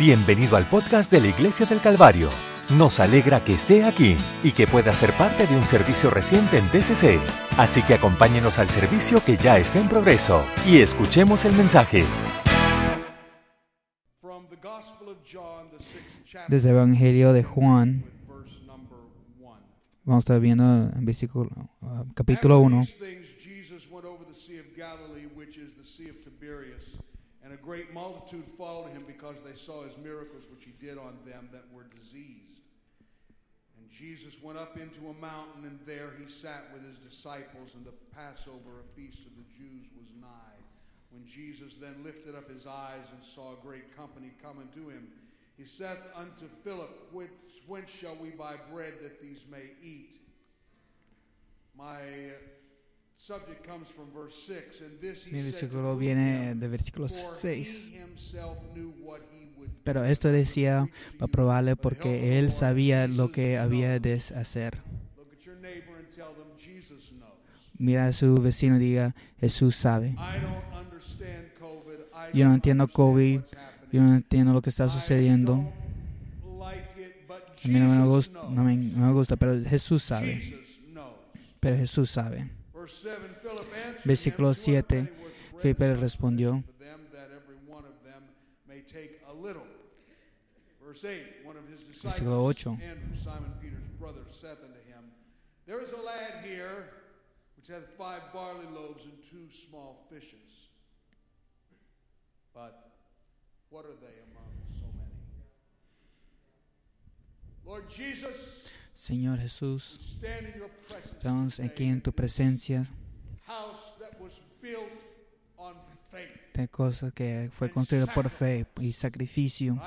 Bienvenido al podcast de la Iglesia del Calvario. Nos alegra que esté aquí y que pueda ser parte de un servicio reciente en TCC. Así que acompáñenos al servicio que ya está en progreso y escuchemos el mensaje. Desde el Evangelio de Juan, vamos a estar viendo en versículo, uh, capítulo 1. Great multitude followed him because they saw his miracles which he did on them that were diseased. And Jesus went up into a mountain, and there he sat with his disciples, and the Passover, a feast of the Jews, was nigh. When Jesus then lifted up his eyes and saw a great company coming to him, he saith unto Philip, Which, Whence shall we buy bread that these may eat? My subject comes from verse 6, and this he Mi said to versículo viene him, de versículo for 6. he himself knew what he would Pero esto decía para probarle porque él sabía lo que había de hacer. Look at your neighbor and tell them Jesus knows. Mira a su vecino y diga, Jesús sabe. Yo no entiendo COVID, yo no entiendo lo que está sucediendo. A mí no me, gusta, no me, no me gusta, pero Jesús sabe. Jesus knows. Pero Jesús sabe. Verse 7, Philip answered Versículo him, "What 7, pennyworth of bread Felipe respondió, sufficient for them, that every one of them may take a little." Verse 8, one of his Versículo disciples, 8. Señor Jesús, estamos aquí en tu presencia de cosas que fue construido por fe y sacrificio.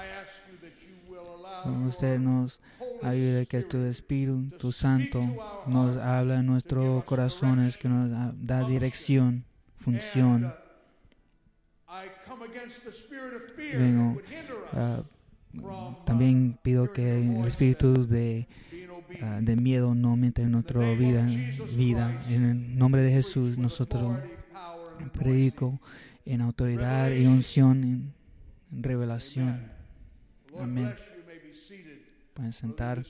Usted nos ayude que tu Espíritu Santo nos habla en nuestros corazones, que nos da- dirección, función. Uh, Vengo, uh, también pido que el espíritu de, ah, de miedo no mete en nuestra vida, vida. En el nombre de Jesús, nosotros predico en autoridad y unción, en, revelación. Amén. Pueden sentar.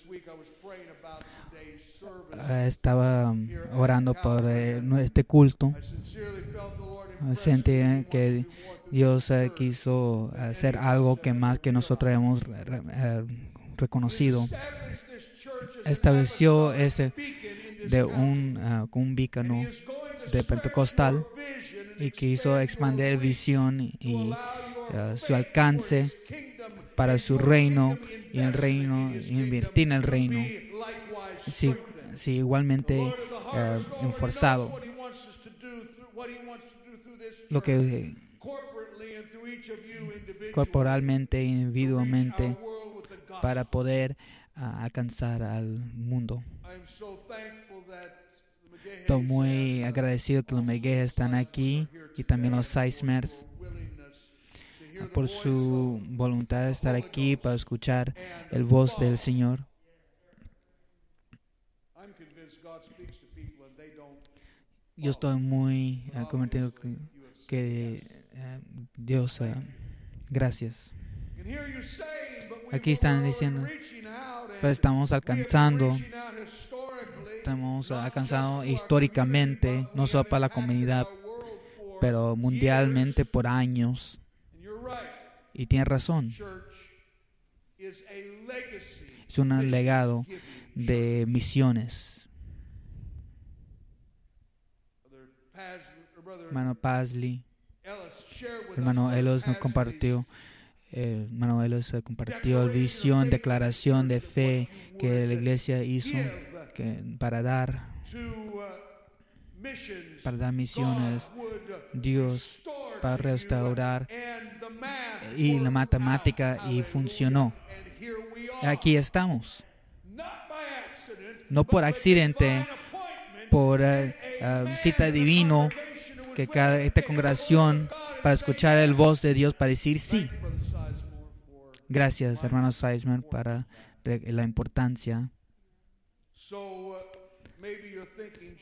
Ah, Estaba orando por eh, este culto. Ah, Sentí que Dios eh, quiso hacer algo que más que nosotros hemos eh, reconocido. Estableció este de un, ah, un bícano de Pentecostal y expand your expandir visión y ah, su alcance para su reino y el reino invertir en el reino. strengthened. sí, igualmente already enforzado. Lo que eh, corporalmente individualmente para poder ah, alcanzar al mundo. Estoy muy agradecido que los Megues están aquí y también los Seismers por su voluntad de estar aquí para escuchar el voz del Señor. Yo estoy muy ah, convencido que, que, eh, Dios, ah, gracias. Aquí están diciendo, Pero estamos alcanzando, estamos alcanzando históricamente, no solo para la comunidad, pero mundialmente por años. Y tiene razón, es un legado de misiones. Hermano Paisley, hermano Elos nos compartió, eh, Elos eh, compartió visión, declaración de fe que la iglesia hizo que para dar, para dar misiones, Dios para restaurar y la matemática y funcionó. Aquí estamos, no por accidente, por eh, eh, cita divino, que cada esta congregación para escuchar el voz de Dios para decir sí. Gracias, hermano Seisman, para la importancia.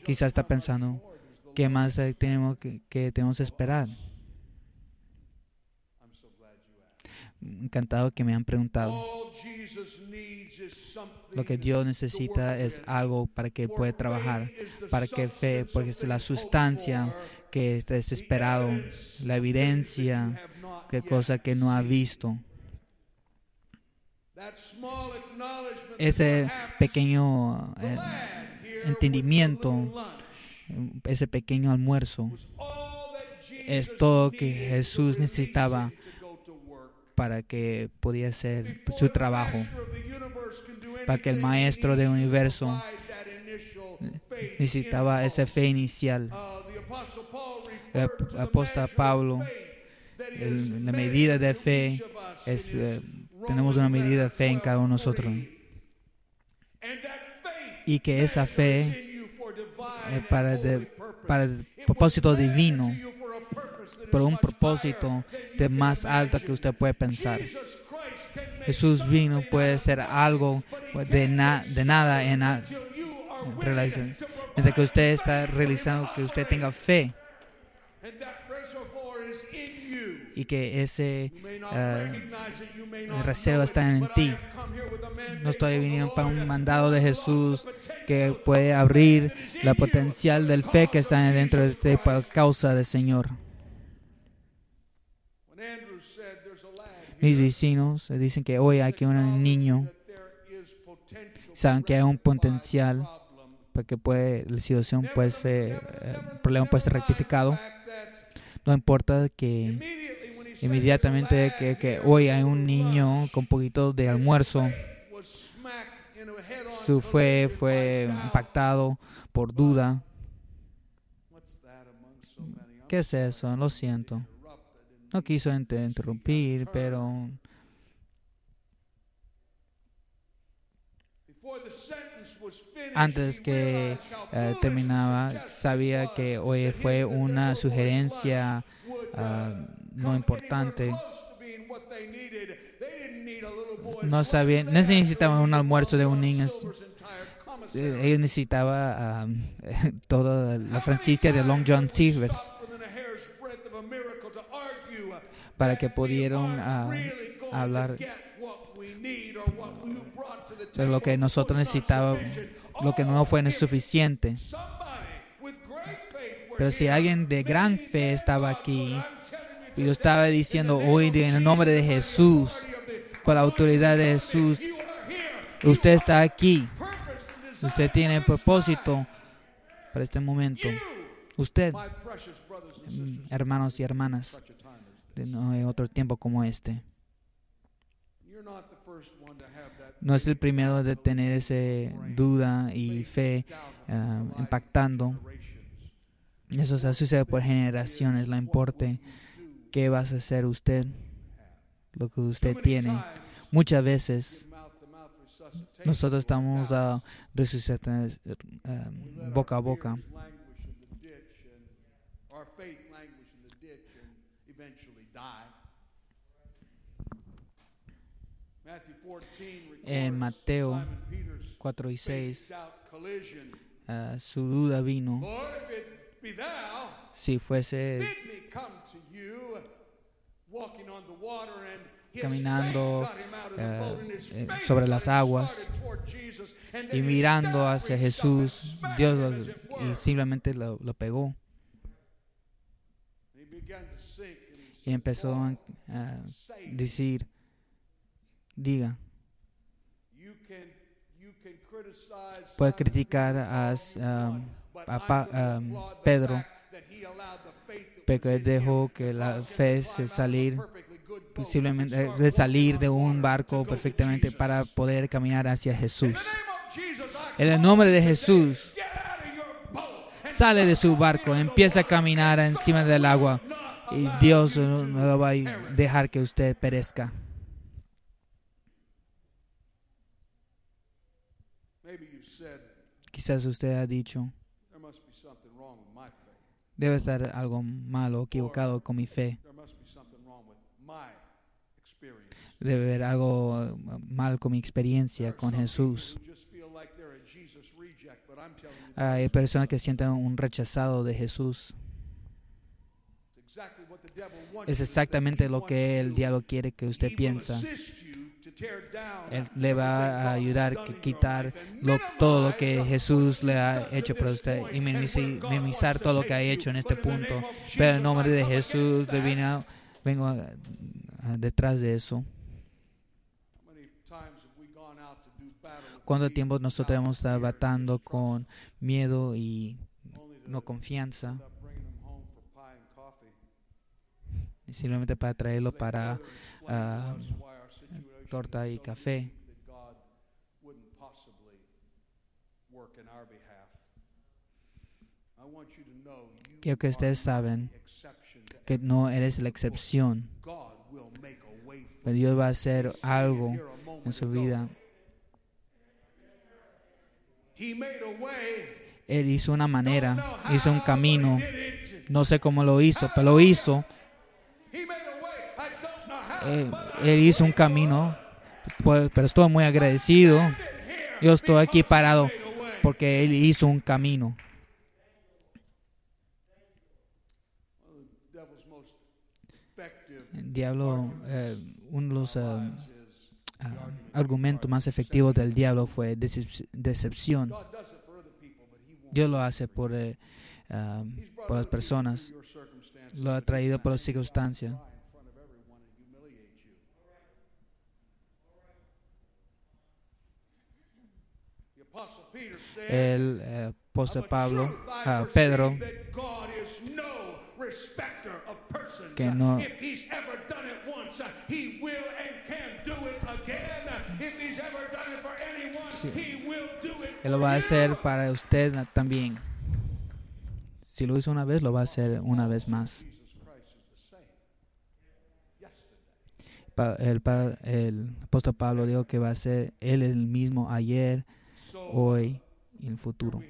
Quizás está pensando, ¿qué más tenemos que, que tenemos que esperar? encantado que me han preguntado. Lo que Dios necesita es algo para que pueda trabajar, para que fe, porque es la sustancia que está desesperado, la evidencia yet cosa que no ha seen. visto. Ese pequeño eh, entendimiento, ese pequeño almuerzo es todo que Jesús necesitaba para que podía hacer su trabajo. Para que el maestro del universo Necesitaba esa fe inicial. Uh, El apóstol Pablo, el- la medida de fe es, eh, tenemos una medida de fe en cada uno de 12:3. nosotros. Y que esa fe, eh, para, para el propósito divino, por un propósito de más alto que usted puede pensar. Jesús vino, puede ser algo de, na- de nada en, to Mientras que usted está realizando que usted tenga fe And that reservoir is in you. Y que ese know está en ti. No estoy viniendo para un mandado de Jesús que puede abrir la potencial del fe que está dentro de usted por causa del Señor. Mis vecinos dicen que hoy hay un niño, saben que hay un potencial problem. porque puede, la situación puede ser, eh, el problema puede ser rectificado. No importa que inmediatamente que, que hoy hay un niño con poquito de almuerzo, su fue doubt. impactado por duda. ¿Qué es eso? Lo siento. No quiso interrumpir, pero antes que eh, terminaba, sabía que hoy fue una sugerencia ah, no importante. No sabían, no necesitaban un almuerzo de un niño. Eh. Ellos necesitaba ah, toda la franquicia de Long John Silvers uh, para que pudieron aren't ah, hablar de lo que nosotros necesitábamos, lo que no fue suficiente. Pero si alguien de gran fe estaba aquí y today, estaba diciendo hoy en el nombre de Jesús, por la autoridad de Jesús, usted está aquí. Usted tiene propósito para este momento. Usted, mm, hermanos y hermanas, no hay otro tiempo como este. No es el primero de tener ese duda y fe life impactando. Eso se sucede por generaciones. La importe qué vas a hacer usted, lo que usted tiene. Muchas veces nosotros estamos ah, resucitando eh, our boca a boca. fears languish in the ditch and our faith languish in the ditch and eventually die. Matthew 14 En Mateo Simon Peter's 4 y 6, faith doubt collision. ah, su duda vino. Si fuese Caminando, eh, eh, sobre las aguas y mirando hacia Jesús, Dios lo- y simplemente lo, lo pegó. Y empezó a decir, diga, You can, you can criticize puede Simon criticar a, all a Pa- the Pedro, dejó que la fe se salir posiblemente eh, de salir de un barco perfectamente para poder caminar hacia Jesús. En el nombre de Jesús, sale de su barco, empieza a caminar encima del agua y Dios no, va a dejar que usted perezca. Quizás usted ha dicho, debe estar algo malo, equivocado con mi fe. Debe haber algo eh, mal con mi experiencia con Jesús. Hay personas que sienten un rechazado de Jesús. Es exactamente lo que el diablo quiere que usted piensa. Él le va a ayudar a quitar lo, todo lo que Jesús le ha hecho para usted y minimizar todo lo que ha hecho en este punto. Pero en nombre de Jesús divino, vengo detrás de eso. ¿Cuánto tiempo nosotros hemos estado batando con miedo y no confianza? simplemente para traerlo para uh, torta y café. Quiero que ustedes saben que no eres la excepción. Pero Dios va a hacer algo en su vida. Él hizo una manera, hizo un camino. No sé cómo lo hizo, pero lo hizo. Eh, él hizo un camino, pero estoy muy agradecido. Yo estoy aquí parado porque Él hizo un camino. El diablo, eh, uno de los uh, argumentos más efectivos del diablo fue decepción. Dios lo hace por, uh, por las personas, lo ha traído por las circunstancias. El eh, apóstol Pablo, uh, Pedro, que no Él lo va a hacer para usted también. Si lo hizo una vez, lo va a hacer una vez más. El, el apóstol Pablo dijo que va a ser él el mismo ayer, hoy y el futuro.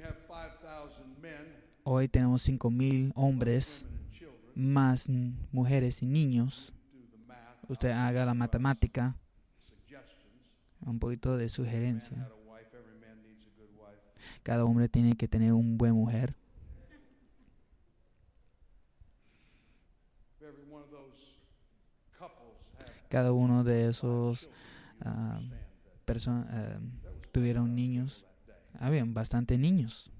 Hoy tenemos 5.000 hombres, más mujeres y niños. Usted haga la matemática, un poquito de sugerencia. Cada hombre tiene que tener un buen mujer. Cada uno de esos uh, personas tuvieron niños. Habían bastante niños.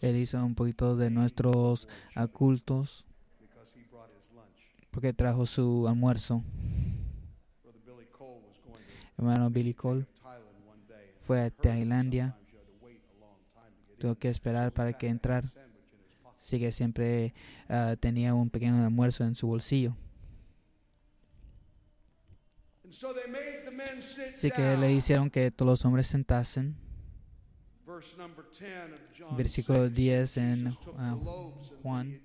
Él hizo un poquito de nuestros cultos porque trajo su almuerzo. Hermano Billy Cole fue a Tailandia. Tuvo que esperar para que entrar. Así que siempre uh, tenía un pequeño almuerzo en su bolsillo. Así que le hicieron que todos los hombres sentasen. Versículo 10 en uh, Juan.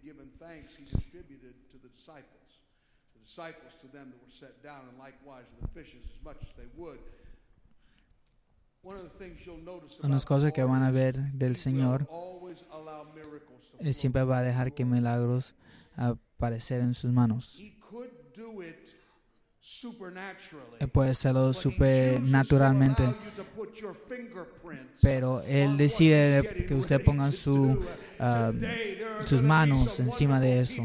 Unas cosas que van a ver del Señor Él siempre va a dejar que milagros aparecer en sus manos. Puede hacerlo supernaturalmente, pero Él decide que usted ponga su, uh, sus manos encima de eso.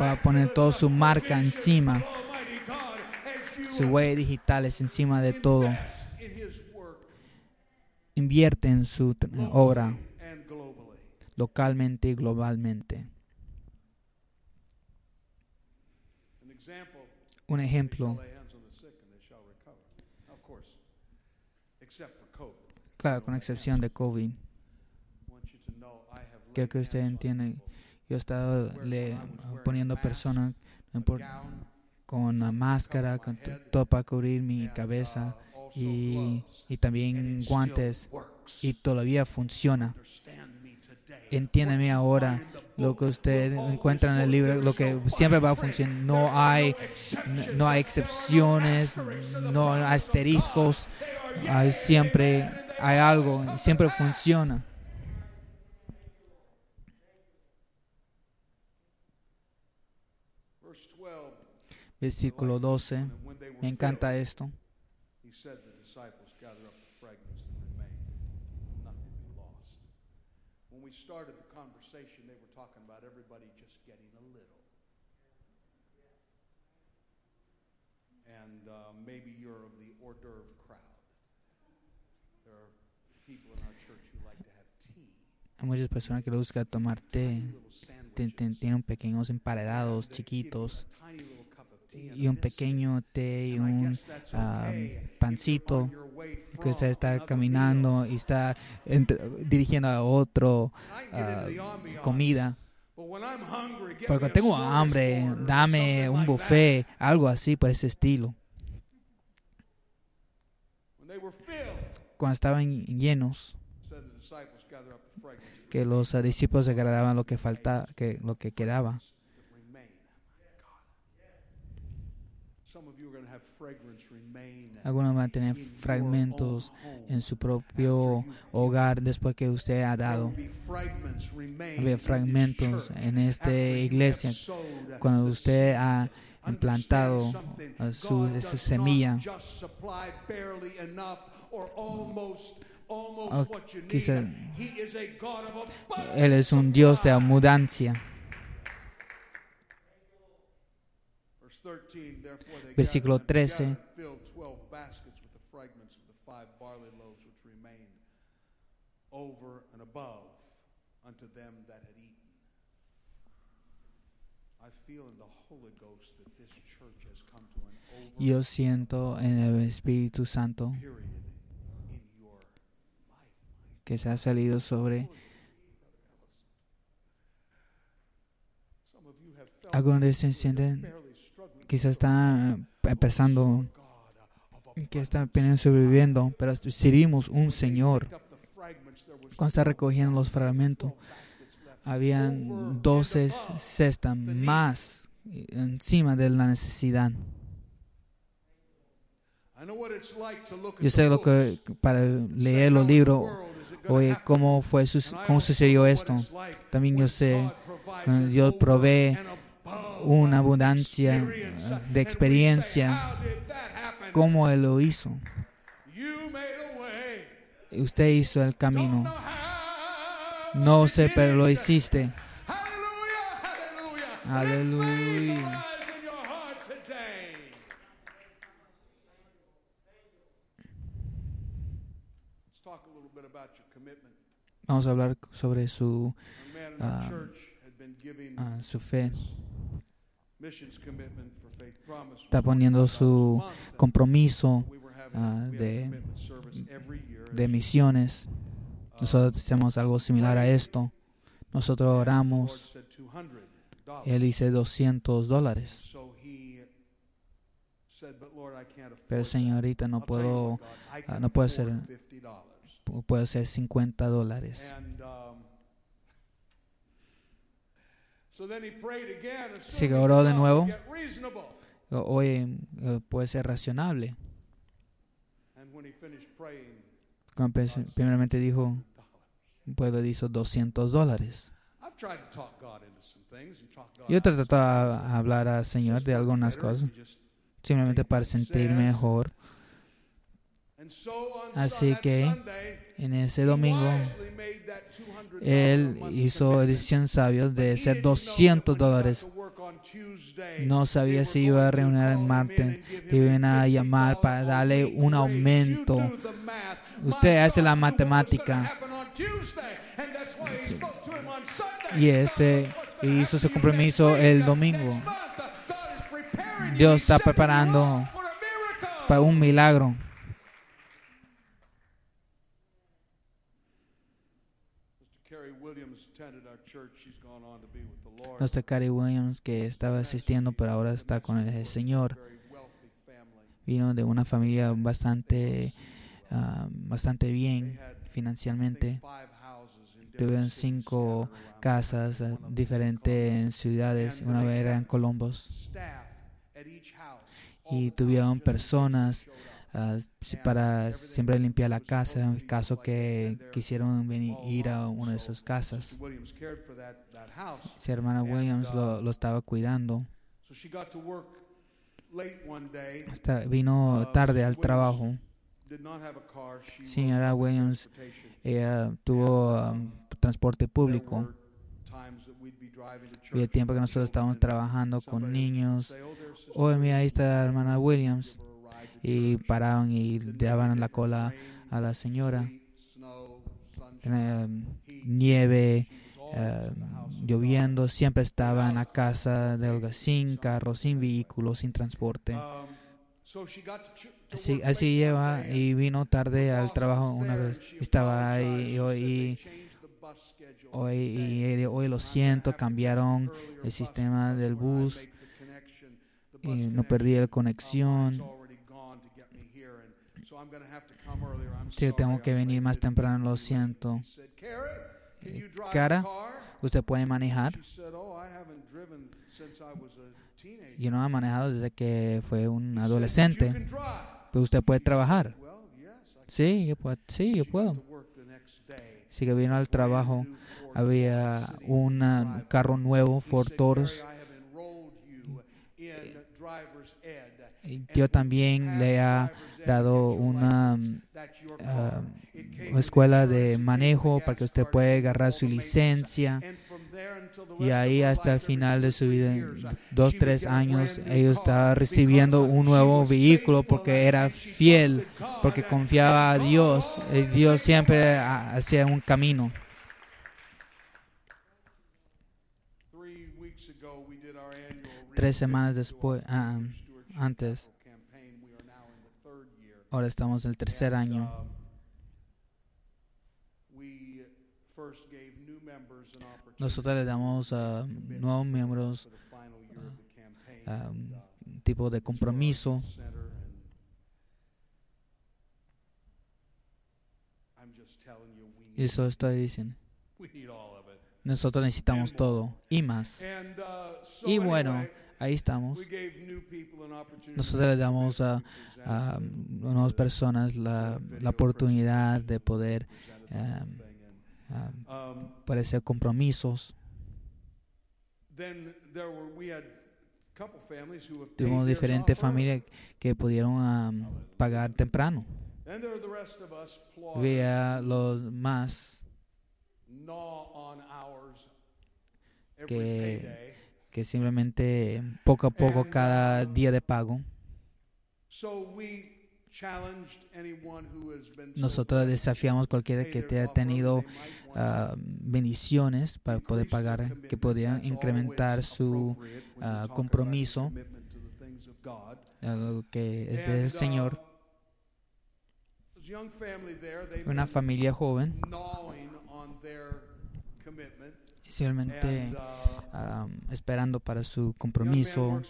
Va a poner toda su marca encima, su huella digital es encima de todo. Invierte en su obra localmente y globalmente. Un ejemplo, claro, con excepción de COVID, quiero que usted entienda, yo he estado le, poniendo personas con una máscara, con todo para cubrir mi cabeza y, y también guantes. y todavía funciona. Entiéndeme ahora lo que usted encuentra en el libro, lo que siempre va a funcionar. No hay, no hay excepciones, no hay asteriscos, hay siempre hay algo, siempre funciona. Versículo 12. Me encanta esto. started the conversation, they were talking about everybody just getting a little. And uh, maybe you're of the hors d'oeuvre crowd. There are people in our church who like to have tea. Hay muchas personas que les gusta tomar té. Tienen pequeños emparedados chiquitos y un pequeño té y un ah, pancito que usted from está caminando y está dirigiendo a otro ambiance, comida. Porque tengo hambre, dame un buffet, algo así por ese estilo. Cuando estaban llenos, que los discípulos se agradaban lo que falta, que lo que quedaba. remain. Some of you are going to have fragrance remain Algunos van a tener fragmentos en su propio hogar después que usted ha dado. Había fragmentos en esta iglesia cuando usted ha implantado ah, su, semilla. quizá- Él es un Dios de abundancia. Verse 13, therefore they Versículo gathered and 13. gathered, filled 12 baskets with the fragments of the five barley loaves which remained over and above unto them that had eaten. I feel in the Holy Ghost that this church has come to an over Yo siento en el Espíritu Santo que se ha salido sobre Algunos de that ustedes you're sienten quizás we empezando, que abundance. apenas sobreviviendo, pero servimos un Señor. Cuando está 12 recogiendo los fragmentos, habían 12 cestas más encima de la necesidad. Yo sé lo que para leer "How los libros, oye, happen?" cómo fue cómo sucedió esto. También yo sé cuando an Dios provee una abundancia de experiencia, cómo Él lo hizo. Usted hizo el camino. No sé, pero lo hiciste. Aleluya. Vamos a hablar sobre su, giving ah, su fe. Está poniendo su $25 a month, and compromiso ah, de- de misiones. Nosotros hacemos algo similar a esto. Nosotros oramos. said $200. Él dice 200 dólares. So he said, "But Lord, I can't afford Pero that." señorita, no puedo, ah, no puedo afford hacer- $50. pu- puedo ser 50 dólares. And um, so then he prayed again, Así que oró de nuevo. Oye, eh, puede ser razonable. And when he finished praying, Cuando primeramente dijo, $100. puedo hizo 200 dólares. I've tried to talk God into some things and talk God Yo he tratado a hablar al Señor de algunas cosas, simplemente para sentir mejor. Así que, En ese domingo, wisely made that $200 él hizo decisión sabia de ser didn't know that 200 when he got dólares. No sabía si iba a reunir el martes, le iban a llamar $50 para darle un aumento. Usted hace la matemática. Y este hizo su compromiso el domingo. Dios está preparando para un milagro. Mr. Carrie Williams attended our church. She's gone on to be with the Lord. Nuestra Carrie Williams, que estaba asistiendo, pero ahora está con el Señor, vino de una familia bastante, ah, bastante bien financieramente. Tuvieron cinco casas ah, diferentes en ciudades. Una vez era en Columbus. Staff at each house all Y tuvieron personas ah, si- para siempre limpiar la casa en caso que quisieron venir ir a una de sus casas. Si hermana Williams lo, lo estaba cuidando. Hasta vino tarde al trabajo. Señora Williams. Ella tuvo um, transporte público. church tiempo que nosotros estábamos and trabajando con niños, say, "Oh, oye, mira, ahí está la hermana Williams. Y church." paraban y daban la cola a la señora. heat. nieve, God. lloviendo, siempre estaba en la casa de Olga, sin carro, sin vehículo, sin transporte. Así, lleva y vino tarde al trabajo una vez. Estaba ahí y hoy, hoy, hoy lo siento, cambiaron el sistema del bus y no perdí la conexión. already gone to get me here, and so I'm gonna have to come earlier. I'm Sí, tengo que venir más temprano, lo to be late." siento. He said, "Carrie, can you drive Cara, the car?" ¿Usted puede manejar? "Oh, I haven't driven since I was a teenager." Yo no he manejado desde que fue un He said, "But adolescente. you can drive." Pero usted puede trabajar. Sí, yo puedo. Sí, yo puedo. Así que vino al trabajo. Había un carro nuevo, Ford Taurus. "Gary, I have enrolled you in driver's ed, Y and Yo también le ha dado una ah, escuela de manejo para que usted pueda agarrar su licencia. Y ahí hasta el final de su vida, uh, dos, tres años, car estaba recibiendo uh, un nuevo vehículo porque era fiel, porque confiaba a Dios. Dios siempre hacía un camino. Tres semanas después, Stewardship antes. Capital Campaign. We are now in the third year. Ahora estamos en el tercer año. um, Nosotros le damos a nuevos miembros And, uh, un tipo de compromiso. Y eso estoy diciendo. Nosotros necesitamos todo y más. Uh, Y bueno, ahí estamos. Nosotros le damos a, a nuevas personas la, la oportunidad de poder the whole um, um, ser compromisos. Then there were we had a couple families who have paid Tuvimos diferentes familias que pudieron am, pagar temprano. And there are the rest of us plodders Vea los más que- payday. Que simplemente poco a poco cada um, día de pago. So we challenged anyone who has been so Nosotros desafiamos cualquiera pay que te haya tenido ah, bendiciones para poder pagar, que That's incrementar su about compromiso. a lo que es del uh, Señor. a Una familia joven uh, am, esperando para su compromiso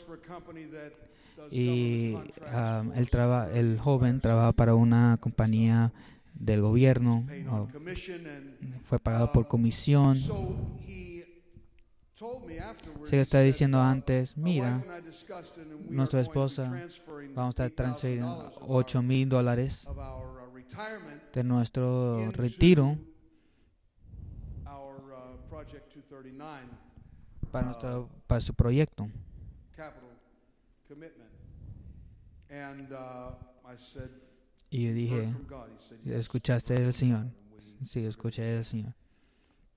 y for el, traba- el joven trabaja para una compañía del gobierno, o fue pagado por uh, comisión. Se está diciendo "Well, antes, mira, nuestra esposa, vamos a estar transfiriendo $8,000 of 8 our- mil dólares uh, de nuestro retiro our, uh, Project 239 para, uh, nuestro, para su proyecto. uh, I said, Y yo "Heard dije, from God." He said, "Yes, ¿escuchaste from Señor? God." And we- Sí, escuché del Señor.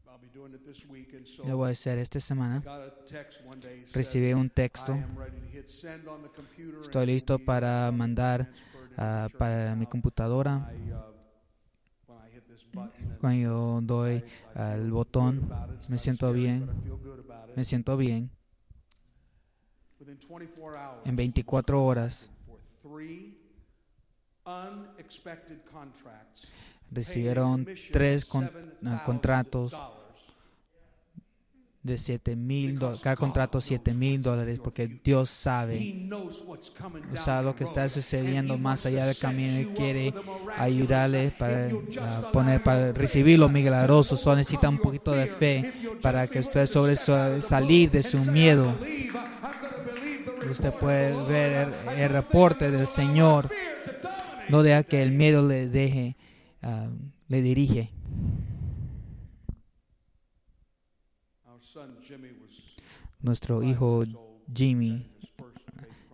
I'll be doing it this week, and so Lo voy a hacer esta I semana. got a text one day, he said, Recibí un "I texto. Estoy listo para uh, mandar church para mi account." computadora. I, uh, when I hit this button and Cuando yo doy al botón, me siento bien. me siento bien. Within 24 hours, En 24 horas recibieron tres con- ah, contratos de 7 mil dólares. Cada contrato 7 mil dólares porque Dios sabe, sabe lo que está sucediendo más allá del camino y quiere ayudarles para ah, poner, para recibir lo milagroso. Solo necesita un poquito de fe para que usted sobre salir de su miedo. Usted puede ver el, el reporte del Señor. No deja que el miedo le deje, ah, le dirige. Nuestro hijo Jimmy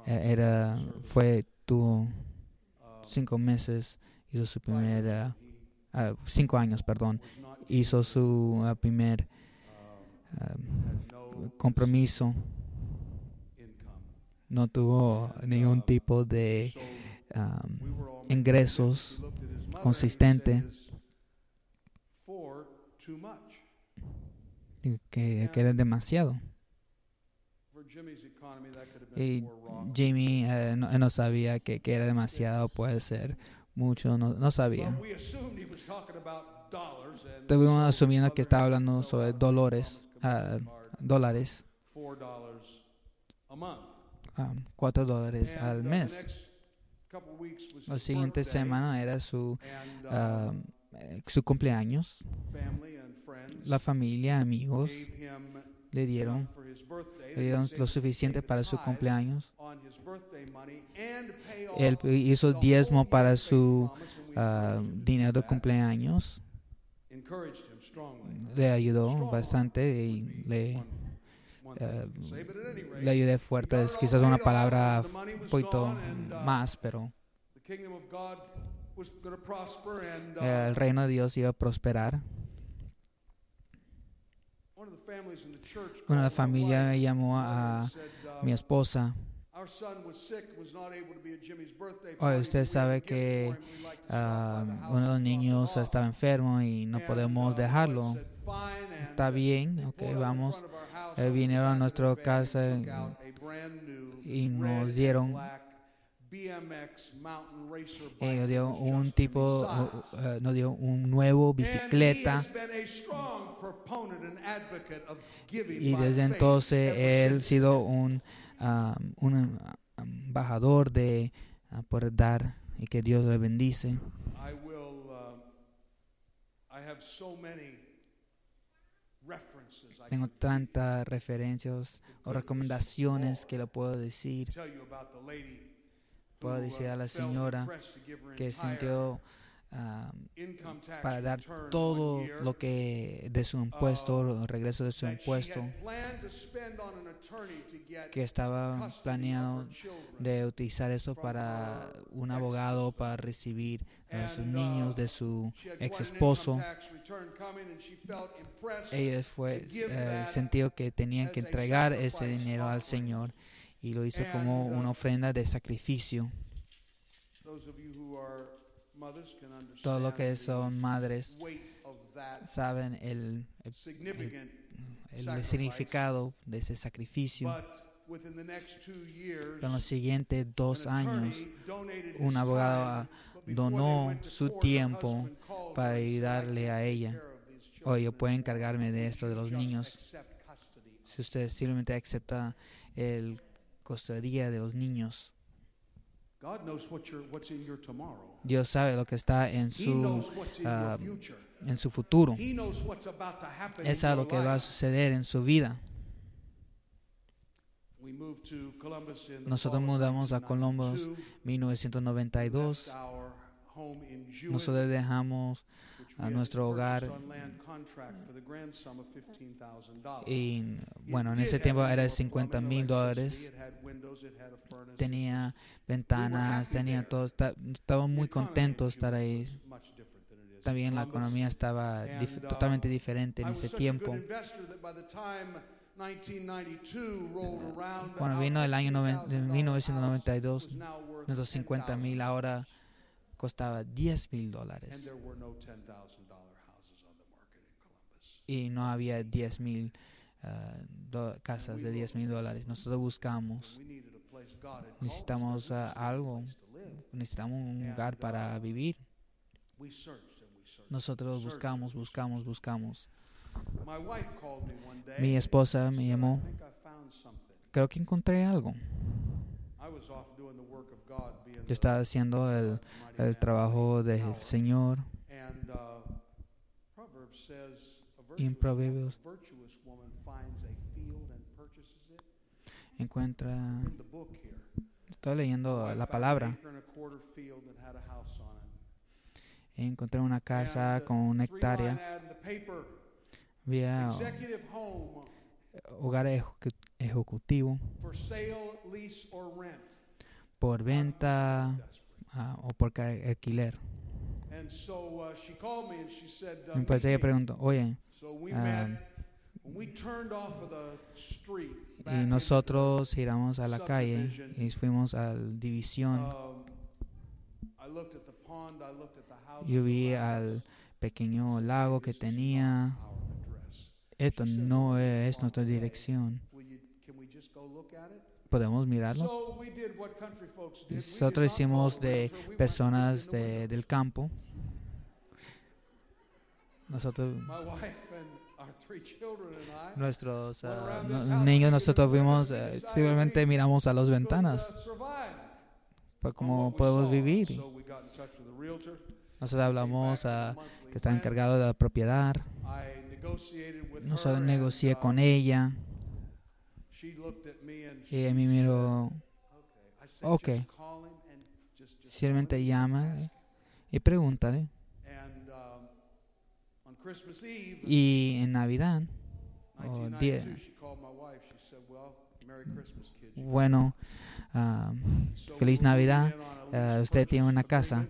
eh, era, fue, tuvo cinco meses hizo su primer, ah, cinco años, perdón, hizo su ah, primer um, no compromiso, no tuvo ningún tipo de ingresos consistente. Que, que era demasiado. Y. Jimmy eh, no, no sabía que, que era demasiado, puede ser mucho, no, no sabía. Estuvimos asumiendo que estaba hablando sobre dolores, ah, card, dólares, ah, cuatro dólares al uh, mes. La siguiente semana era su, and, uh, ah, eh, su cumpleaños. La familia, amigos, le dieron, le dieron lo suficiente para su cumpleaños. Él hizo diezmo para su do dinero de cumpleaños. Le ayudó bastante y le, rate, le ayudé fuerte. Es quizás una palabra un poquito uh, más, pero uh, el reino de Dios iba a prosperar. one of the families in the church Una called my familia me llamó a uh, mi esposa. Party. usted sabe que house uno de los niños off." estaba enfermo y no podemos uh, wife dejarlo. Está bien, they ok, vamos. Eh, vinieron a nuestra casa y- brand new y red nos dio un tipo, uh, nos dio un nuevo bicicleta. y desde entonces él ha sido un, um, un embajador de uh, por dar y que Dios le bendice. Um, Tengo tantas referencias o recomendaciones que le puedo decir. Puedo decir uh, a la señora que sintió um, tax para dar todo lo que de su impuesto, el regreso de su impuesto, que estaba planeado de utilizar eso para un abogado para recibir a sus And, niños uh, de su ex esposo. Ella fue give eh, sentido que tenían que entregar ese dinero al. Señor y lo hizo como And, uh, una ofrenda de sacrificio. Those of you who are mothers can Todo lo understand que son madres saben el, el, el sacrifice. significado de ese sacrificio. Pero en los siguientes dos años un abogado donó su tiempo para her and said, "I ayudarle a ella. Oye, anymore. encargarme de esto de los niños. Si usted simplemente acepta el custodia de los niños, God knows what your, what's in your tomorrow. Dios sabe lo que está en su, knows what's in ah, en su futuro. Él sabe lo que va a suceder en su vida. Nosotros mudamos a 1992. Columbus We 1992. left our home in Jewett, Nosotros dejamos a nuestro hogar on land contract for the grand sum of $15,000. y bueno, en ese tiempo era de indoor 50 plumbing, mil dólares. Tenía ventanas, tenía todo. está- Estamos the muy contentos de estar ahí. También la economía estaba dif- totalmente diferente en ese tiempo. good investor that by the time 1992 rolled around, Cuando our vino el año de $15,000 1992, house was now worth nuestros 50 mil $10,000. ahora costaba 10 mil dólares. there were no $10,000 houses on the market in Columbus. Y no había 10 mil do- casas de 10 mil dólares. Nosotros buscamos, necesitamos a algo, necesitamos un lugar para uh, vivir. Nosotros buscamos, buscamos, buscamos. Mi esposa me llamó. Creo que encontré algo. Yo estaba haciendo el, el trabajo del. Señor. Uh, Y en Proverbios. Encuentra, estoy leyendo la palabra. Encontré una casa uh, con una hectárea. Había hogar ejecu- ejecutivo por venta ah, o por alquiler. Pues "Meet ella me." preguntó, oye, So we met. When we turned off of the street, back y nosotros giramos a la calle y fuimos a la división. um, I looked at the pond. I looked at the house. Yo vi al pequeño lago que tenía. Esto no es nuestra dirección. ¿Podemos mirarlo? Nosotros hicimos de personas de- del campo. Nosotros, nuestros ah, niños, nosotros vimos, eh, simplemente miramos a las uh, ventanas para cómo podemos vivir. Nosotros hablamos back a que está encargado de la propiedad. Nosotros negocié uh, con ella. She looked at me and Y ella me miró. "Okay." I said, "Okay." "Just call him and just- just Simplemente llama him." y pregúntale. Um, on Christmas Eve, Y en Navidad, o 1992, día- she called my wife. She said, "Well, Merry Christmas, kids." You bueno, we feliz Navidad. lease usted tiene una casa.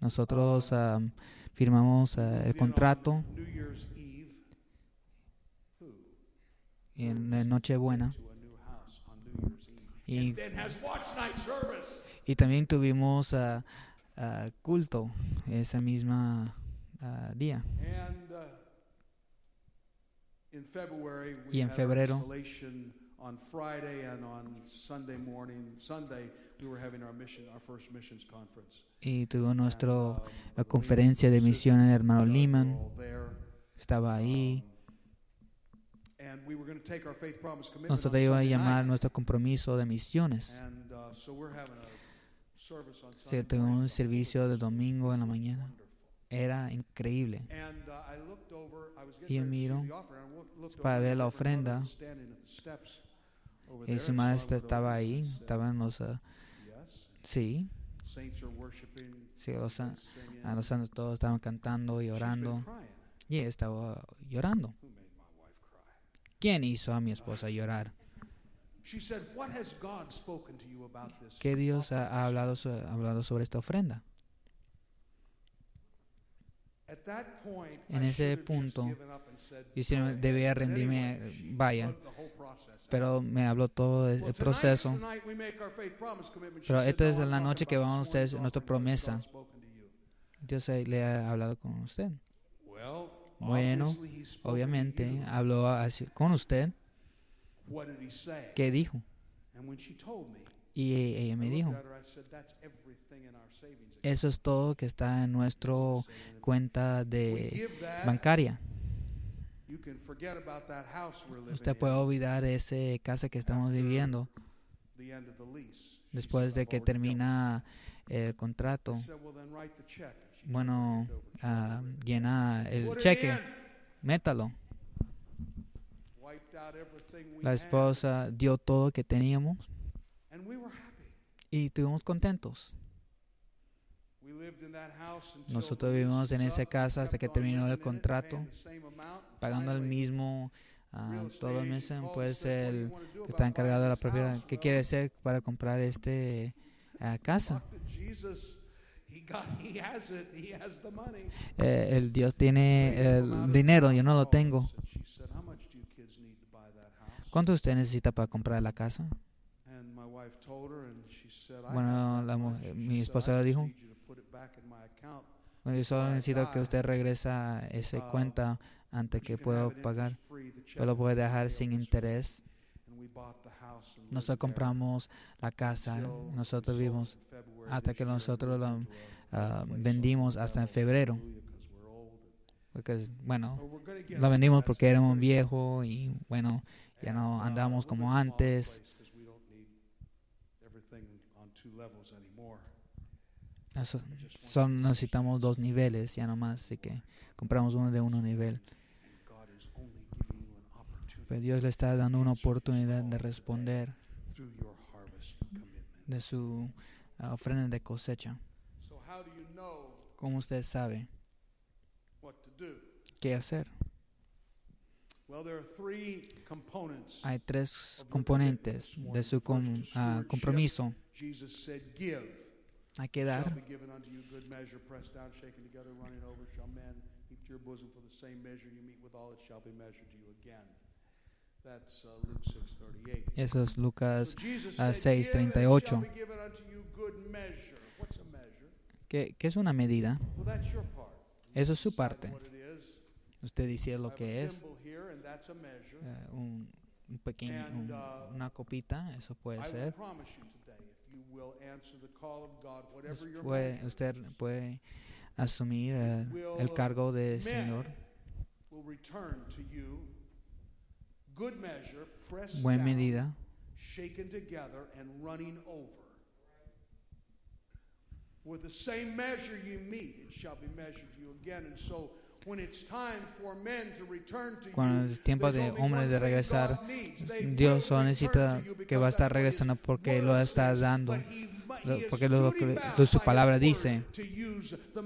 Nosotros ah, firmamos el contrato on New Year's Eve. Who? y en la Nochebuena. To a new house on New Year's Eve. Y, también tuvimos ah, ah, culto ese mismo día. And uh, Y en febrero. on Friday and on Sunday morning. Sunday, we were having our mission, our first missions conference. Y tuvimos nuestra um, the conferencia de misiones del hermano Lehman. Estaba ahí. Um, and we were going to take our faith promise commitment Nosotros iba a llamar nuestro compromiso de misiones. Uh, tuvimos morning. un servicio de domingo en la mañana. Era increíble. Uh, Y yo miro para ver la ofrenda. Y su over estaba ahí. Estaban los... "Yes." sí, sí, los, singing. a los santos todos estaban cantando y orando. Y ella estaba llorando. ¿Quién hizo a mi esposa llorar? She said, "What has God spoken to you about this?" ¿Qué Dios ha, offering?" ha hablado, ha hablado sobre esta ofrenda? At that point, En ese punto, yo sí "Go me- ahead." debía rendirme, vaya. Pero me habló todo el, proceso. the night we make our faith promise commitment. She Pero esta "No, es la noche que vamos a hacer nuestra promesa. God spoken to you?" Dios le ha hablado con usted. Bueno, Obviamente habló así con usted. What did he say? ¿Qué dijo? Y ella me dijo, eso es todo que está en nuestra cuenta de bancaria. you can forget about that house we're living Usted puede olvidar esa casa que estamos viviendo después de "I've que termina el it." contrato. Bueno, ah, llena el "Put it cheque, in." métalo. La esposa dio todo que teníamos y estuvimos contentos. We lived in that house until Nosotros vivimos en esa casa hasta que terminó el contrato, pagando el mismo estate todo el mes, called puede and said, "What do you ser wanna do que está encargado de la propiedad. house?" ¿Qué quiere hacer para comprar este ah, casa? Eh, el Dios tiene el dinero, yo no lo tengo. ¿Cuánto usted necesita para comprar la casa? And my wife told her, and she said, "I Bueno, la mu- much." She mi esposa "I le dijo. Bueno, yo solo necesito que usted regresa esa uh, cuenta antes que pueda pagar. Pero lo puede dejar sin interest-free." interés. Nosotros compramos la casa, nosotros sold vimos in February hasta que nosotros la, on vendimos hasta en febrero. Porque, bueno, la vendimos porque éramos viejos y bueno, ya no uh, andamos como antes. Eso- necesitamos dos niveles, ya nomás, así que compramos uno de uno nivel. And God is only giving you an opportunity Dios le está dando una oportunidad de responder de su ah, ofrenda de cosecha. ¿Cómo usted sabe qué hacer? Hay tres componentes de su com- ah, compromiso. Hay que dar Eso es Lucas So Jesus ah, said, 6, "Give, and it 38. shall be given unto you good measure." What's a measure? ¿Qué, qué es una medida? Eso es su parte. Usted dice lo que es. eh, un, un pequeño, un- uh, una copita, eso puede ser. Puede- usted puede asumir el cargo de Señor. will return to you good measure, pressed Buena medida, shaken together, and running over. With the same measure you meet, it shall be measured to you again. And so, when it's time for men to return to cuando you, es tiempo de hombres de regresar, Dios solo necesita que va a estar regresando porque lo está dando, porque lo- lo- lo- su palabra dice. to use the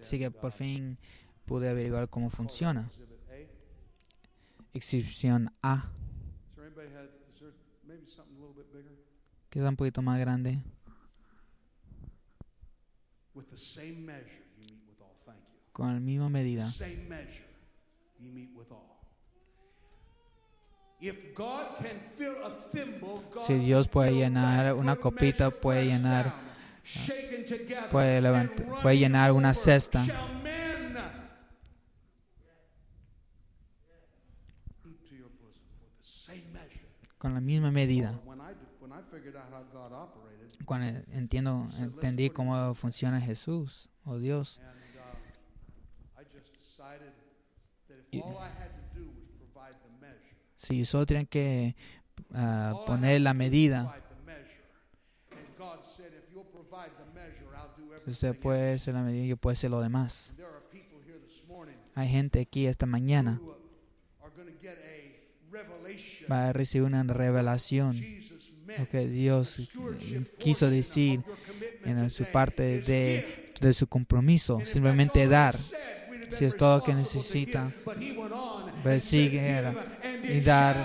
Así que por uh, fin pude averiguar cómo funciona. Exhibit A. Es un poquito más grande. Con la misma medida. Same measure you meet with all. If God can fill a thimble, God Si Dios puede llenar una copita, puede llenar, puede and levant- running puede llenar una cesta. Con la misma medida. Cuando entiendo, entendí cómo funciona Jesús o Dios. And uh, I just decided that if Y- all I had to do was provide the measure, Si solo tienen que I poner la medida, provide the measure. And God said, if you'll provide the measure, I'll do si usted puede hacer la medida, yo puedo hacer lo demás. And there are people here this morning Hay gente aquí esta mañana uh, va a recibir una revelación lo que Dios quiso decir of your commitment en su parte de, de su compromiso, simplemente dar. Si es todo lo que necesita, give. But he went on and pues said, sigue "Give, era- and y dar,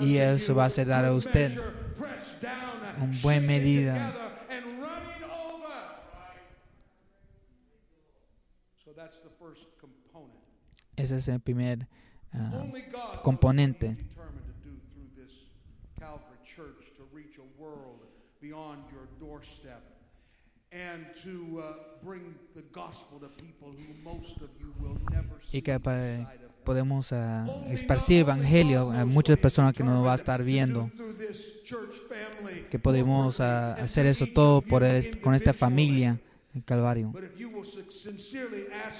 y- y eso you, va a ser dado a usted. measure, pressed down, Un buen shaken medida. Most of you will never see y que podemos ah, Only esparcir only evangelio a muchas personas que no va a estar viendo, que podemos ah, and hacer eso todo por el- con esta familia en Calvario.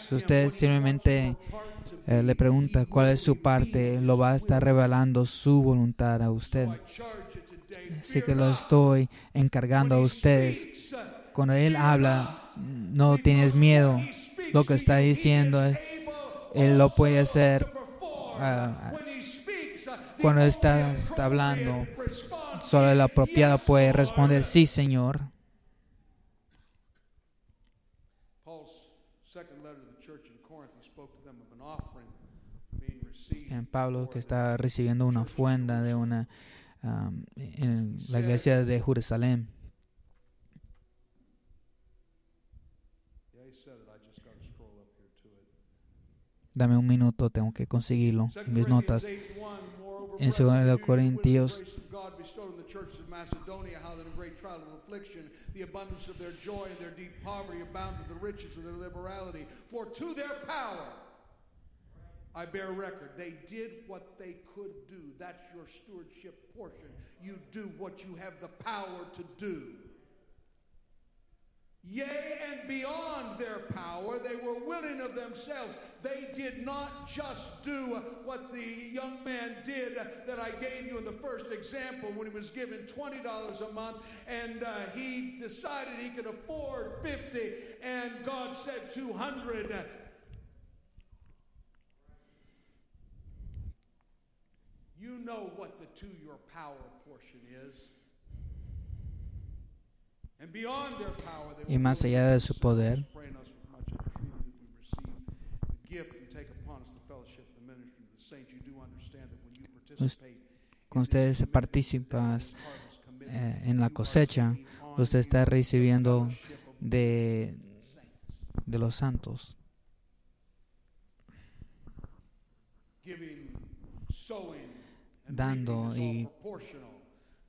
Si usted simplemente, Eh, le pregunta cuál es su parte, lo va a estar revelando su voluntad a usted. Así que lo estoy encargando a ustedes. uh, Cuando Él habla, no tienes miedo. Lo que está diciendo es, Él lo puede hacer, ah, uh, cuando está, está hablando, solo el apropiado "Yes, puede Lord". responder, sí, Señor. Paul's second letter to the church in Corinth, he spoke to them of an offering being received En Pablo, for que está recibiendo una ofrenda de una am, en la iglesia de Jerusalén. Dame un minuto, tengo que conseguirlo en 2 mis notas. Corinthians 8:1, moreover, En brethren, 2 you with Corintios I bear record. They did what they could do. That's your stewardship portion. You do what you have the power to do. Yea, and beyond their power, they were willing of themselves. They did not just do what the young man did that I gave you in the first example when he was given $20 a month and uh, he decided he could afford 50 and God said 200. You know what the to your power portion is. And beyond their power, they Y más allá de su poder. praying us with much entreaty that we receive the gift and take upon us the fellowship of the ministry of the saints. You do understand that when you participate Cuando ustedes participan eh, en la cosecha, usted está recibiendo de, de los santos. giving, sowing, Dando y- all proportional.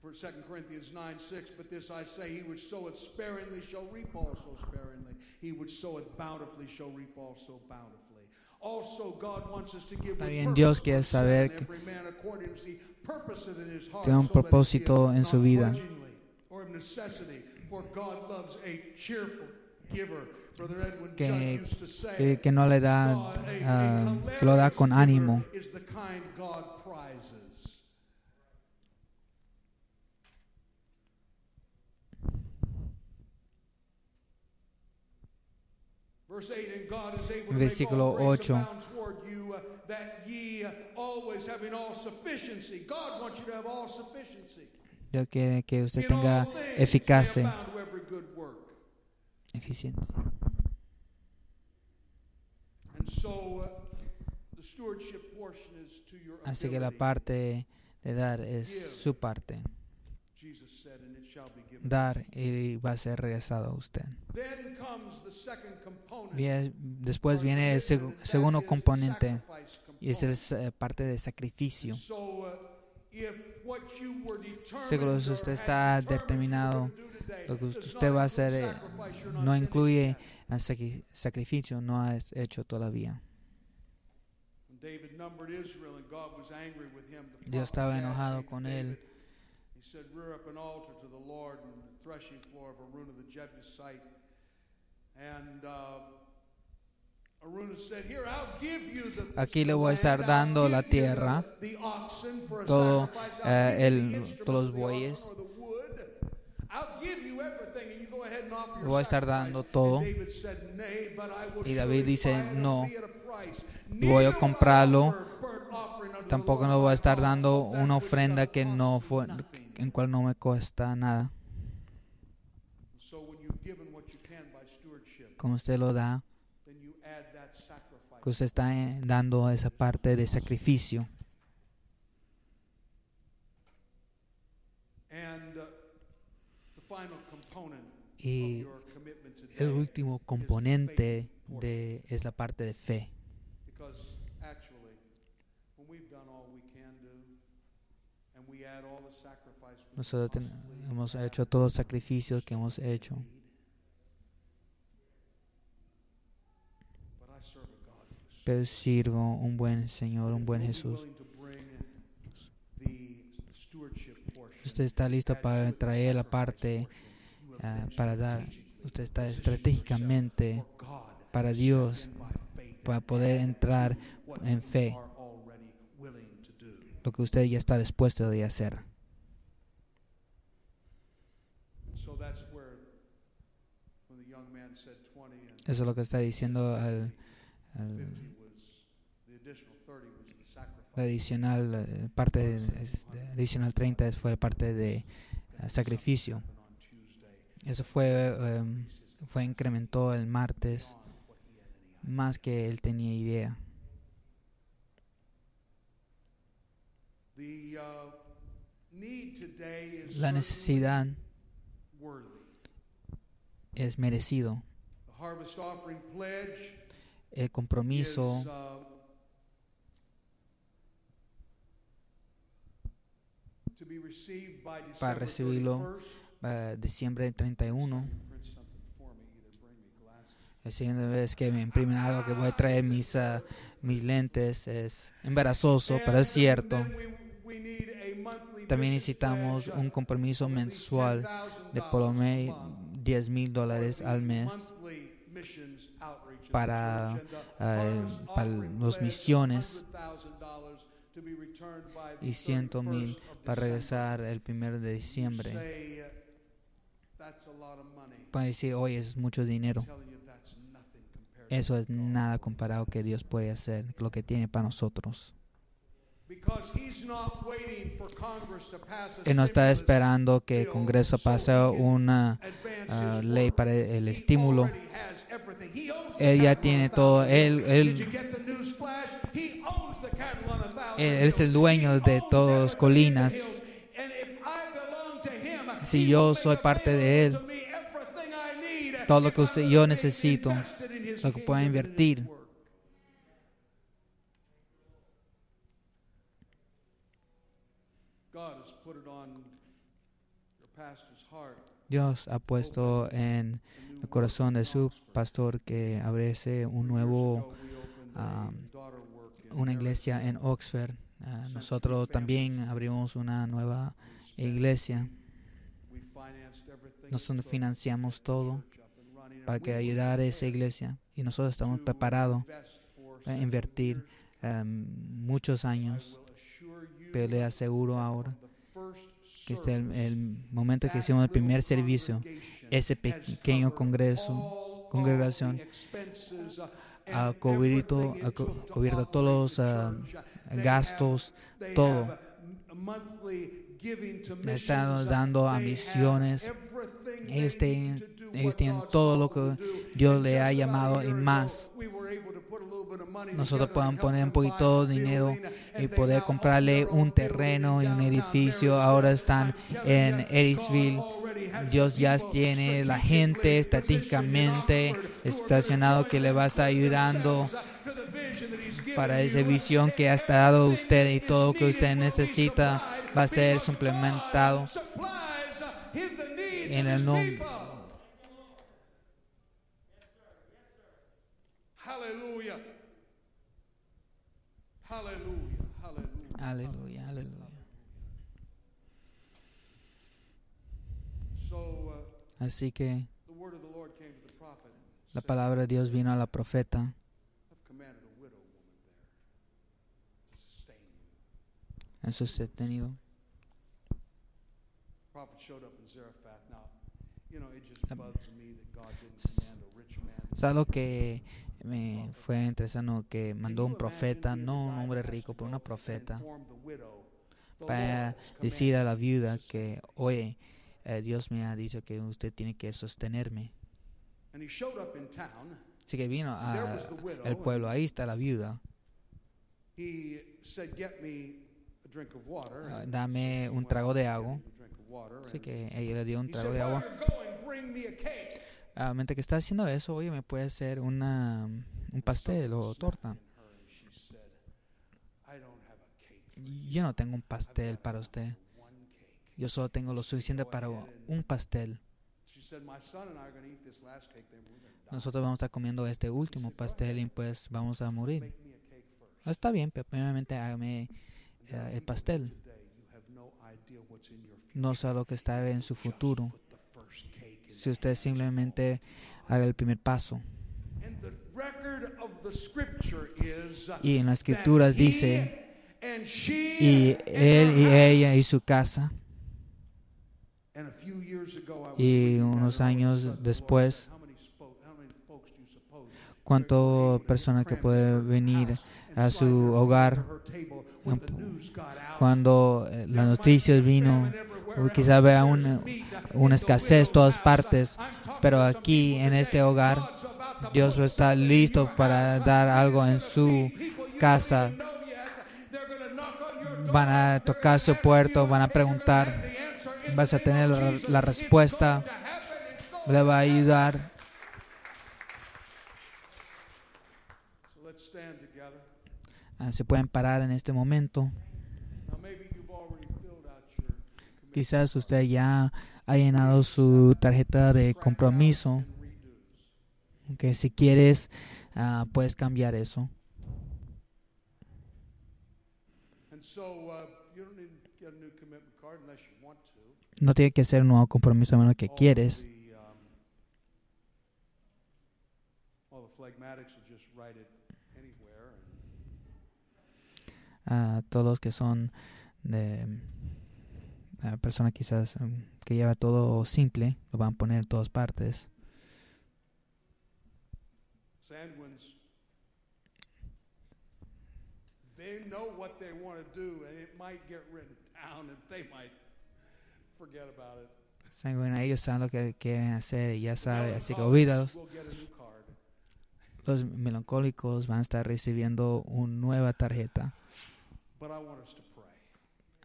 For 2 Corinthians 9 6, but this I say, he which soweth sparingly shall reap also sparingly. He which soweth bountifully shall reap also bountifully. Also, God wants us to give purpose, Dios quiere 7, saber que tiene un propósito en su vida. Que- que, que no le da, ah, lo da con ánimo. is the kind God prizes. Verse 8, and God is able to make Versículo all grace 8. abound toward you, uh, that ye uh, always having all sufficiency. God wants you to have all sufficiency. Dios quiere que usted In all tenga things, ye eficacia, abound to every good work. eficiente. And so, uh, the stewardship portion is to your Así que la parte de dar es su parte. Dar y va a ser regresado a usted. Then comes the second component. Bien, después viene el seg- segundo componente sacrifice y es el, parte de sacrificio. So, uh, if what you were determined Seguro si usted está determinado, Lo que usted va a include hacer eh, no incluye el sacri- sacrificio, no has hecho todavía. Dios estaba enojado con él. He said, Rear up an altar to the Lord in the threshing floor of Aruna the Jebusite. And uh, Aruna said, Here, I'll give you the Aquí le voy a estar dando la tierra, the oxen for a todo, eh, el- todos los bueyes. Le voy a estar sacrifice." dando todo. And David said, "Nay, but I will Y David dice, "No, voy a comprarlo, Tampoco no voy a estar dando una ofrenda que no fue, nothing." En cual no me cuesta nada. Como usted lo da, que usted está eh, dando esa parte de sacrificio. Uh, Y el último componente de, es la parte de fe. Nosotros ten- hemos have hecho todos los sacrificios que hemos hecho. Pero sirvo un buen Señor, un buen Jesús. Usted está listo para traer la parte ah, para dar. Usted está estratégicamente para Dios para poder entrar en fe. are already willing to do. Lo que usted ya está dispuesto de hacer. And so that's where, when the young man said 20 and Eso es lo que está diciendo al, 50 al- was, the additional 30 was the sacrifice. la adicional eh, parte de- adicional 30 es- fue parte de eh, sacrificio. Eso fue em, fue incrementó el martes más que él tenía idea. The uh, need today is La certainly necesidad es merecido. El is compromiso uh, Para recibirlo 31st. eh, diciembre 31. Print something for me, either bring me glasses. La siguiente vez que me imprimen algo que voy a traer mis, ah, mis lentes es embarazoso, pero es cierto. También necesitamos un uh, compromiso mensual $10,000 de por lo menos month 10 mil dólares al mes para, offering los pledge, misiones $100,000 to be returned by the y 100 mil 31st of para regresar el primero de You diciembre. uh. Para decir, oye, es mucho dinero. Eso es nada comparado que Dios puede hacer, lo que tiene para nosotros. Él no está esperando que el Congreso so pase una ah, ley para el estímulo. Él ya tiene todo. Él, él, él es el dueño de todas colinas. Si yo soy parte de él, todo lo que usted, yo necesito, lo que pueda invertir. work. God has put it on your pastor's heart. Dios ha puesto en el corazón de su pastor que abriese un nuevo, ago, we opened a daughter work in una iglesia en. Oxford. Ah, nosotros también abrimos una nueva iglesia. Nosotros financiamos todo para que ayudar a esa iglesia. Y nosotros estamos preparados a invertir um, muchos años. Pero le aseguro ahora que este el, el momento que hicimos el primer servicio, ese pequeño congreso, congregación, uh, ha cubierto, ha cubierto todos los. They gastos, todo. están uh, dando a misiones. Ellos tienen- ellos tienen todo lo que. Dios le ha llamado y más. Nosotros help poner un poquito de dinero y poder comprarle un terreno y un edificio. Ahora están en has Dios ya tiene la gente are estacionado que le va a estar ayudando para esa visión que ha dado usted y todo is que usted necesita va a ser suplementado en el nombre. people. Hallelujah. Aleluya, aleluya. So uh, Así que the word of the Lord came to the prophet. and la palabra de Dios vino a la profeta. Eso se ha tenido. prophet showed up in Zarephath. Now, you know, it just Um, bugs me that God didn't command a rich man. to Es algo que me fue interesante que mandó un profeta, no un hombre rico, pero una profeta, para decir a la viuda que, oye, eh, Dios me ha dicho que usted tiene que sostenerme. Así que vino and there a was the widow. el pueblo, ahí está la viuda. He said, "Get me a drink of water." Ah, dame un trago de agua. Así que ella le dio un trago de "While agua. You're going, bring me a cake." Ah, mientras que está haciendo eso, oye, me puede hacer una, un pastel o torta. snapped in her, and she said, "I don't have a cake for you. Yo no tengo un pastel para usted. for one cake." Yo solo tengo lo suficiente para un pastel. She said, "My son and I are going to eat this last cake, then we're going to die. Nosotros vamos a estar comiendo este último pastel y pues vamos a morir. Make me a cake first." Ah, Está bien, pero primeramente hágame eh, el pastel. no sé lo que está en su futuro. put the first cake in Si usted simplemente haga el primer paso. Y en las escrituras dice, y él y ella y su casa. Y unos años después, suppose ¿Cuánto were able to persona que cram puede into her venir a su hogar cuando eh, las noticias vino? quizá vea una, una escasez en todas partes, pero aquí en este hogar Dios está listo para dar algo en su casa. Van a tocar su you, van a preguntar, vas a tener la, respuesta, le va a ayudar. Ah, Se pueden parar en este momento. Quizás usted ya ha llenado su tarjeta de compromiso. Que si quieres, ah, puedes cambiar eso. And so uh, you don't need to get a new commitment card unless you want to. No tiene que ser un nuevo compromiso a menos que quieres. The, um, the phlegmatics will just write it anywhere. And a todos los que son de ah, persona quizás mm, que lleva todo simple, lo van a poner en todas partes. Sanguines, They know what they want to do, and it might get written down, and they might forget about it. Saben, bueno, ellos saben lo que quieren hacer y ya saben, así que olvídalos. a. Los melancólicos van a estar recibiendo una nueva tarjeta.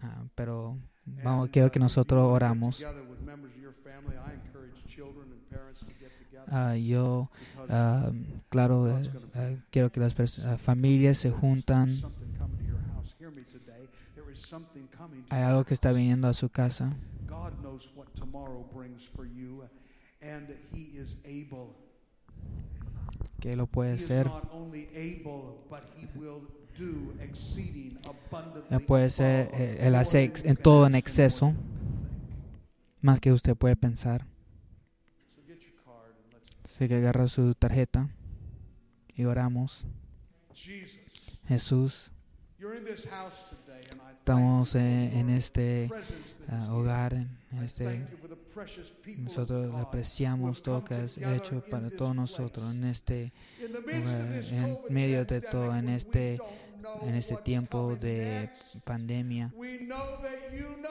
Ah, pero vamos, And, quiero uh, que nosotros oramos. Ah, yo, ah, claro, eh, ah, quiero que las ah, familias se juntan. Hay algo que está viniendo a su casa. Que lo puede ser. Above eh, él hace en todo en exceso. Más que usted puede pensar. Así que agarra su tarjeta y oramos. Jesús, estamos eh, en este here. hogar, en este nosotros apreciamos todo lo que has hecho para todos nosotros en este en medio de todo, en este en este tiempo de pandemia.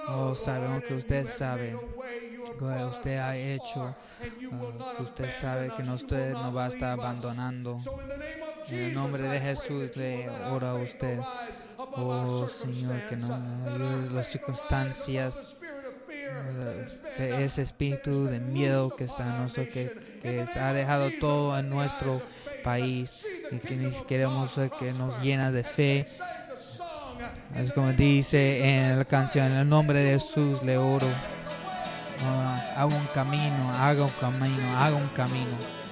Oh, sabemos que usted sabe. brought us usted ha hecho, ah, que usted sabe que no usted no va a estar abandonando. En el nombre de Jesús le oro a usted. Oh Señor, que nos ayude las circunstancias, been, de ese espíritu de miedo que está en nosotros, que, que ha dejado todo en nuestro país y que ni queremos eh, que nos llena de fe. Es como dice en la canción, en el nombre de Jesús le oro. Ah, haga un camino, haga un camino, haga un camino.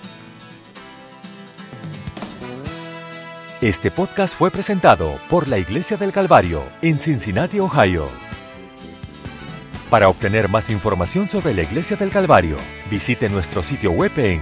Este podcast fue presentado por la Iglesia del Calvario en Cincinnati, Ohio. Para obtener más información sobre la Iglesia del Calvario, visite nuestro sitio web en